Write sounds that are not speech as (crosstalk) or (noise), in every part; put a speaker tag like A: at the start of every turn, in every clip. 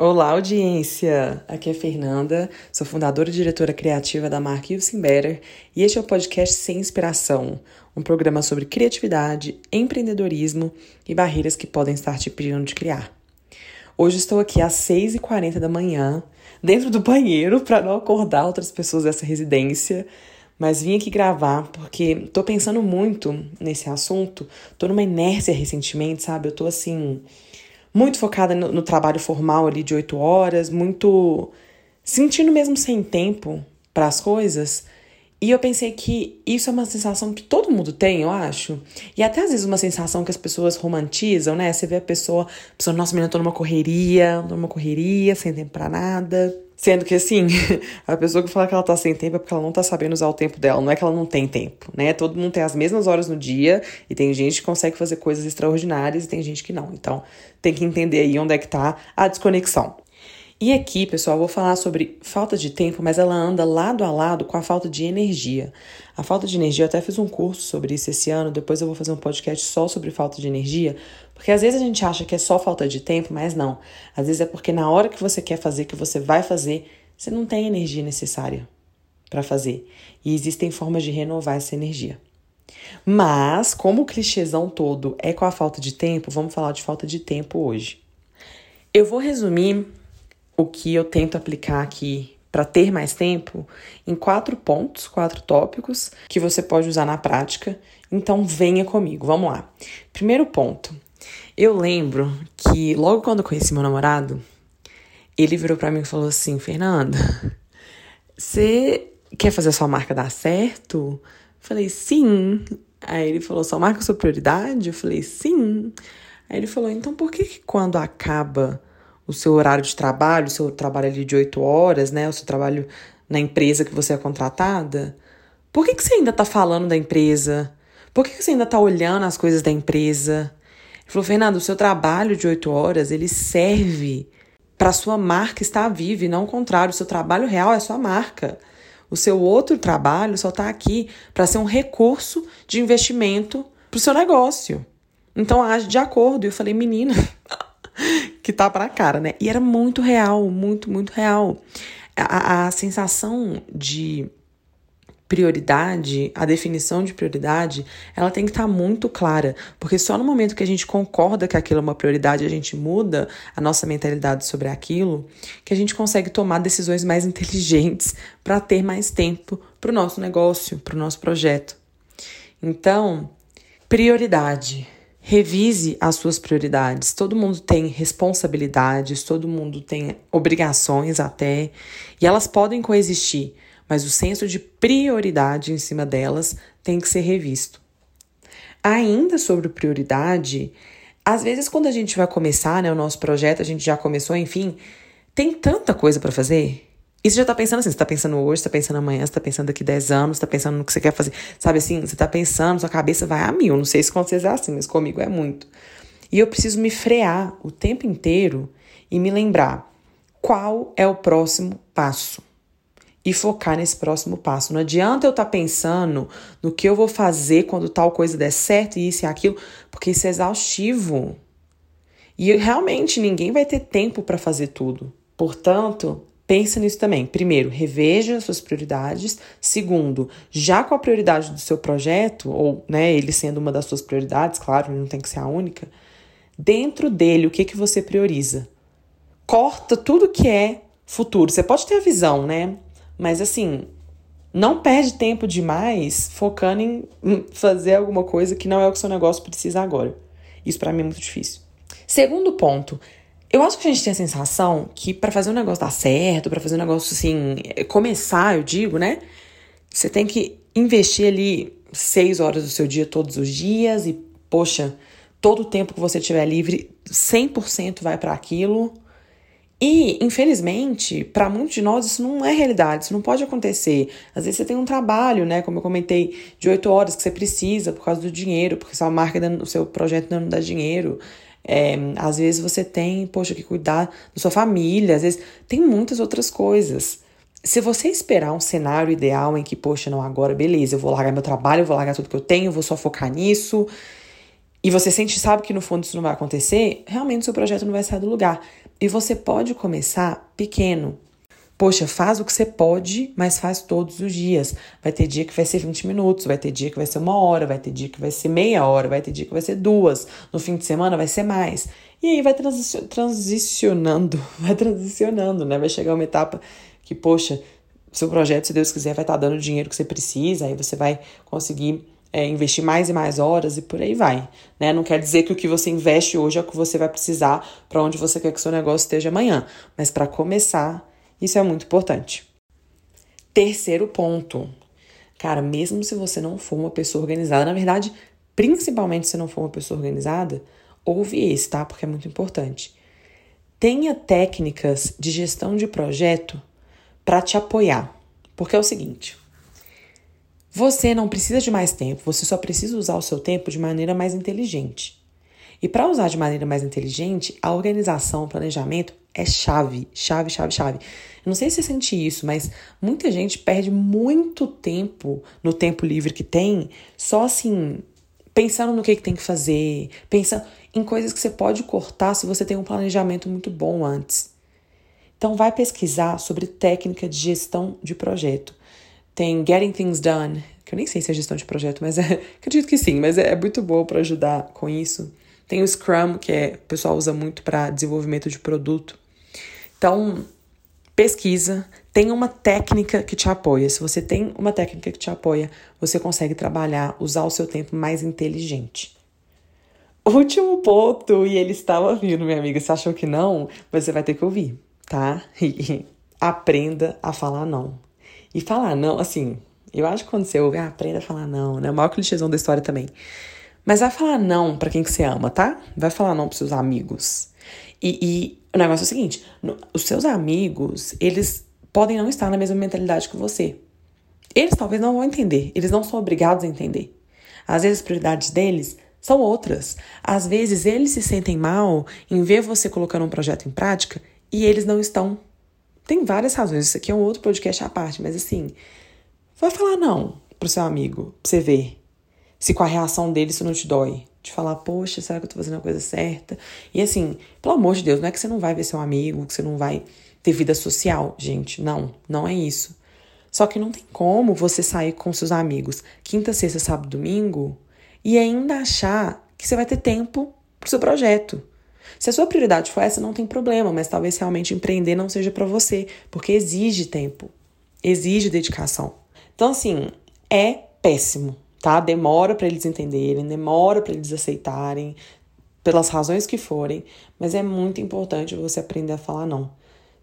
A: Olá, audiência! Aqui é Fernanda, sou fundadora e diretora criativa da marca You've Better e este é o podcast Sem Inspiração, um programa sobre criatividade, empreendedorismo e barreiras que podem estar te impedindo de criar. Hoje estou aqui às 6h40 da manhã, dentro do banheiro, para não acordar outras pessoas dessa residência, mas vim aqui gravar porque estou pensando muito nesse assunto, estou numa inércia recentemente, sabe? Eu estou assim muito focada no, no trabalho formal ali de oito horas, muito sentindo mesmo sem tempo para as coisas. E eu pensei que isso é uma sensação que todo mundo tem, eu acho. E até às vezes uma sensação que as pessoas romantizam, né? Você vê a pessoa, a pessoa, nossa, menina, tô numa correria, tô numa correria, sem tempo pra nada. Sendo que, assim, (laughs) a pessoa que fala que ela tá sem tempo é porque ela não tá sabendo usar o tempo dela. Não é que ela não tem tempo, né? Todo mundo tem as mesmas horas no dia e tem gente que consegue fazer coisas extraordinárias e tem gente que não. Então, tem que entender aí onde é que tá a desconexão. E aqui, pessoal, vou falar sobre falta de tempo, mas ela anda lado a lado com a falta de energia. A falta de energia, eu até fiz um curso sobre isso esse ano, depois eu vou fazer um podcast só sobre falta de energia, porque às vezes a gente acha que é só falta de tempo, mas não. Às vezes é porque na hora que você quer fazer, que você vai fazer, você não tem a energia necessária para fazer. E existem formas de renovar essa energia. Mas, como o clichêzão todo é com a falta de tempo, vamos falar de falta de tempo hoje. Eu vou resumir o que eu tento aplicar aqui para ter mais tempo em quatro pontos, quatro tópicos que você pode usar na prática. Então venha comigo, vamos lá. Primeiro ponto. Eu lembro que logo quando eu conheci meu namorado, ele virou para mim e falou assim: "Fernanda, você quer fazer a sua marca dar certo?" Eu falei: "Sim". Aí ele falou: "Sua marca é sua prioridade?" Eu falei: "Sim". Aí ele falou: "Então por que, que quando acaba o seu horário de trabalho, o seu trabalho ali de oito horas, né? O seu trabalho na empresa que você é contratada. Por que, que você ainda tá falando da empresa? Por que, que você ainda tá olhando as coisas da empresa? Ele falou, Fernando, o seu trabalho de oito horas, ele serve para sua marca estar viva e não o contrário. O seu trabalho real é sua marca. O seu outro trabalho só está aqui para ser um recurso de investimento para o seu negócio. Então age de acordo. E eu falei, menina, que tá pra cara, né? E era muito real, muito, muito real. A, a sensação de prioridade, a definição de prioridade, ela tem que estar tá muito clara, porque só no momento que a gente concorda que aquilo é uma prioridade, a gente muda a nossa mentalidade sobre aquilo, que a gente consegue tomar decisões mais inteligentes para ter mais tempo para o nosso negócio, para o nosso projeto. Então, prioridade. Revise as suas prioridades. Todo mundo tem responsabilidades, todo mundo tem obrigações até, e elas podem coexistir, mas o senso de prioridade em cima delas tem que ser revisto. Ainda sobre prioridade, às vezes quando a gente vai começar, né, o nosso projeto, a gente já começou, enfim, tem tanta coisa para fazer e você já tá pensando assim, você tá pensando hoje, você tá pensando amanhã, você tá pensando daqui 10 anos, você tá pensando no que você quer fazer. Sabe assim, você tá pensando, sua cabeça vai a mil. Não sei se com vocês é assim, mas comigo é muito. E eu preciso me frear o tempo inteiro e me lembrar qual é o próximo passo. E focar nesse próximo passo. Não adianta eu estar tá pensando no que eu vou fazer quando tal coisa der certo e isso e aquilo, porque isso é exaustivo. E realmente ninguém vai ter tempo para fazer tudo. Portanto, Pensa nisso também. Primeiro, reveja as suas prioridades. Segundo, já com a prioridade do seu projeto, ou né, ele sendo uma das suas prioridades, claro, não tem que ser a única, dentro dele, o que, que você prioriza? Corta tudo que é futuro. Você pode ter a visão, né? Mas assim, não perde tempo demais focando em (laughs) fazer alguma coisa que não é o que seu negócio precisa agora. Isso para mim é muito difícil. Segundo ponto, eu acho que a gente tem a sensação que para fazer um negócio dar certo, para fazer um negócio assim, começar, eu digo, né? Você tem que investir ali seis horas do seu dia todos os dias e, poxa, todo o tempo que você tiver livre, 100% vai para aquilo. E, infelizmente, para muitos de nós isso não é realidade, isso não pode acontecer. Às vezes você tem um trabalho, né, como eu comentei, de oito horas que você precisa por causa do dinheiro, porque sua marca, o seu projeto não dá dinheiro. É, às vezes você tem, poxa, que cuidar da sua família, às vezes tem muitas outras coisas. Se você esperar um cenário ideal em que, poxa, não, agora beleza, eu vou largar meu trabalho, eu vou largar tudo que eu tenho, vou só focar nisso, e você sente, sabe que no fundo isso não vai acontecer, realmente seu projeto não vai sair do lugar. E você pode começar pequeno. Poxa, faz o que você pode, mas faz todos os dias. Vai ter dia que vai ser 20 minutos, vai ter dia que vai ser uma hora, vai ter dia que vai ser meia hora, vai ter dia que vai ser duas. No fim de semana vai ser mais. E aí vai transicionando, (laughs) vai transicionando, né? Vai chegar uma etapa que, poxa, seu projeto, se Deus quiser, vai estar dando o dinheiro que você precisa, aí você vai conseguir é, investir mais e mais horas e por aí vai. Né? Não quer dizer que o que você investe hoje é o que você vai precisar para onde você quer que seu negócio esteja amanhã. Mas para começar, isso é muito importante. Terceiro ponto. Cara, mesmo se você não for uma pessoa organizada, na verdade, principalmente se não for uma pessoa organizada, ouve esse, tá? Porque é muito importante. Tenha técnicas de gestão de projeto para te apoiar. Porque é o seguinte: você não precisa de mais tempo, você só precisa usar o seu tempo de maneira mais inteligente. E para usar de maneira mais inteligente, a organização, o planejamento é chave, chave, chave, chave. Eu não sei se você sente isso, mas muita gente perde muito tempo no tempo livre que tem, só assim, pensando no que, que tem que fazer, pensando em coisas que você pode cortar se você tem um planejamento muito bom antes. Então vai pesquisar sobre técnica de gestão de projeto. Tem Getting Things Done, que eu nem sei se é gestão de projeto, mas é, (laughs) acredito que sim, mas é, é muito boa para ajudar com isso. Tem o Scrum, que é, o pessoal usa muito para desenvolvimento de produto. Então, pesquisa, tem uma técnica que te apoia. Se você tem uma técnica que te apoia, você consegue trabalhar, usar o seu tempo mais inteligente. (laughs) Último ponto, e ele estava vindo, minha amiga. Você achou que não? Você vai ter que ouvir, tá? E (laughs) aprenda a falar não. E falar não, assim, eu acho que quando você ouve, ah, aprenda a falar não, né? O maior clichêzão da história também. Mas vai falar não para quem que você ama, tá? Vai falar não pros seus amigos. E, e o negócio é o seguinte: no, os seus amigos, eles podem não estar na mesma mentalidade que você. Eles talvez não vão entender, eles não são obrigados a entender. Às vezes as prioridades deles são outras. Às vezes eles se sentem mal em ver você colocando um projeto em prática e eles não estão tem várias razões. Isso aqui é um outro podcast à parte, mas assim, vai falar não pro seu amigo, pra você ver se com a reação dele isso não te dói. De falar, poxa, será que eu tô fazendo a coisa certa? E assim, pelo amor de Deus, não é que você não vai ver seu amigo, que você não vai ter vida social, gente. Não, não é isso. Só que não tem como você sair com seus amigos quinta, sexta, sábado, domingo e ainda achar que você vai ter tempo pro seu projeto. Se a sua prioridade for essa, não tem problema, mas talvez realmente empreender não seja para você, porque exige tempo, exige dedicação. Então, assim, é péssimo, tá? Demora para eles entenderem, demora para eles aceitarem, pelas razões que forem, mas é muito importante você aprender a falar não.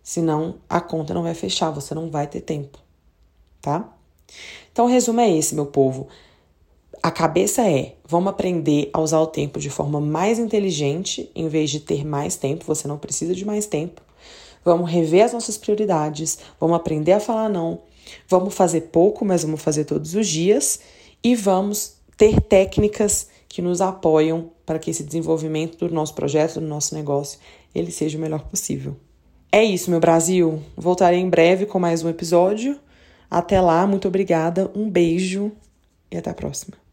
A: Senão a conta não vai fechar, você não vai ter tempo, tá? Então, o resumo é esse, meu povo. A cabeça é: vamos aprender a usar o tempo de forma mais inteligente, em vez de ter mais tempo, você não precisa de mais tempo. Vamos rever as nossas prioridades, vamos aprender a falar não, vamos fazer pouco, mas vamos fazer todos os dias e vamos ter técnicas que nos apoiam para que esse desenvolvimento do nosso projeto, do nosso negócio, ele seja o melhor possível. É isso, meu Brasil. Voltarei em breve com mais um episódio. Até lá, muito obrigada, um beijo e até a próxima.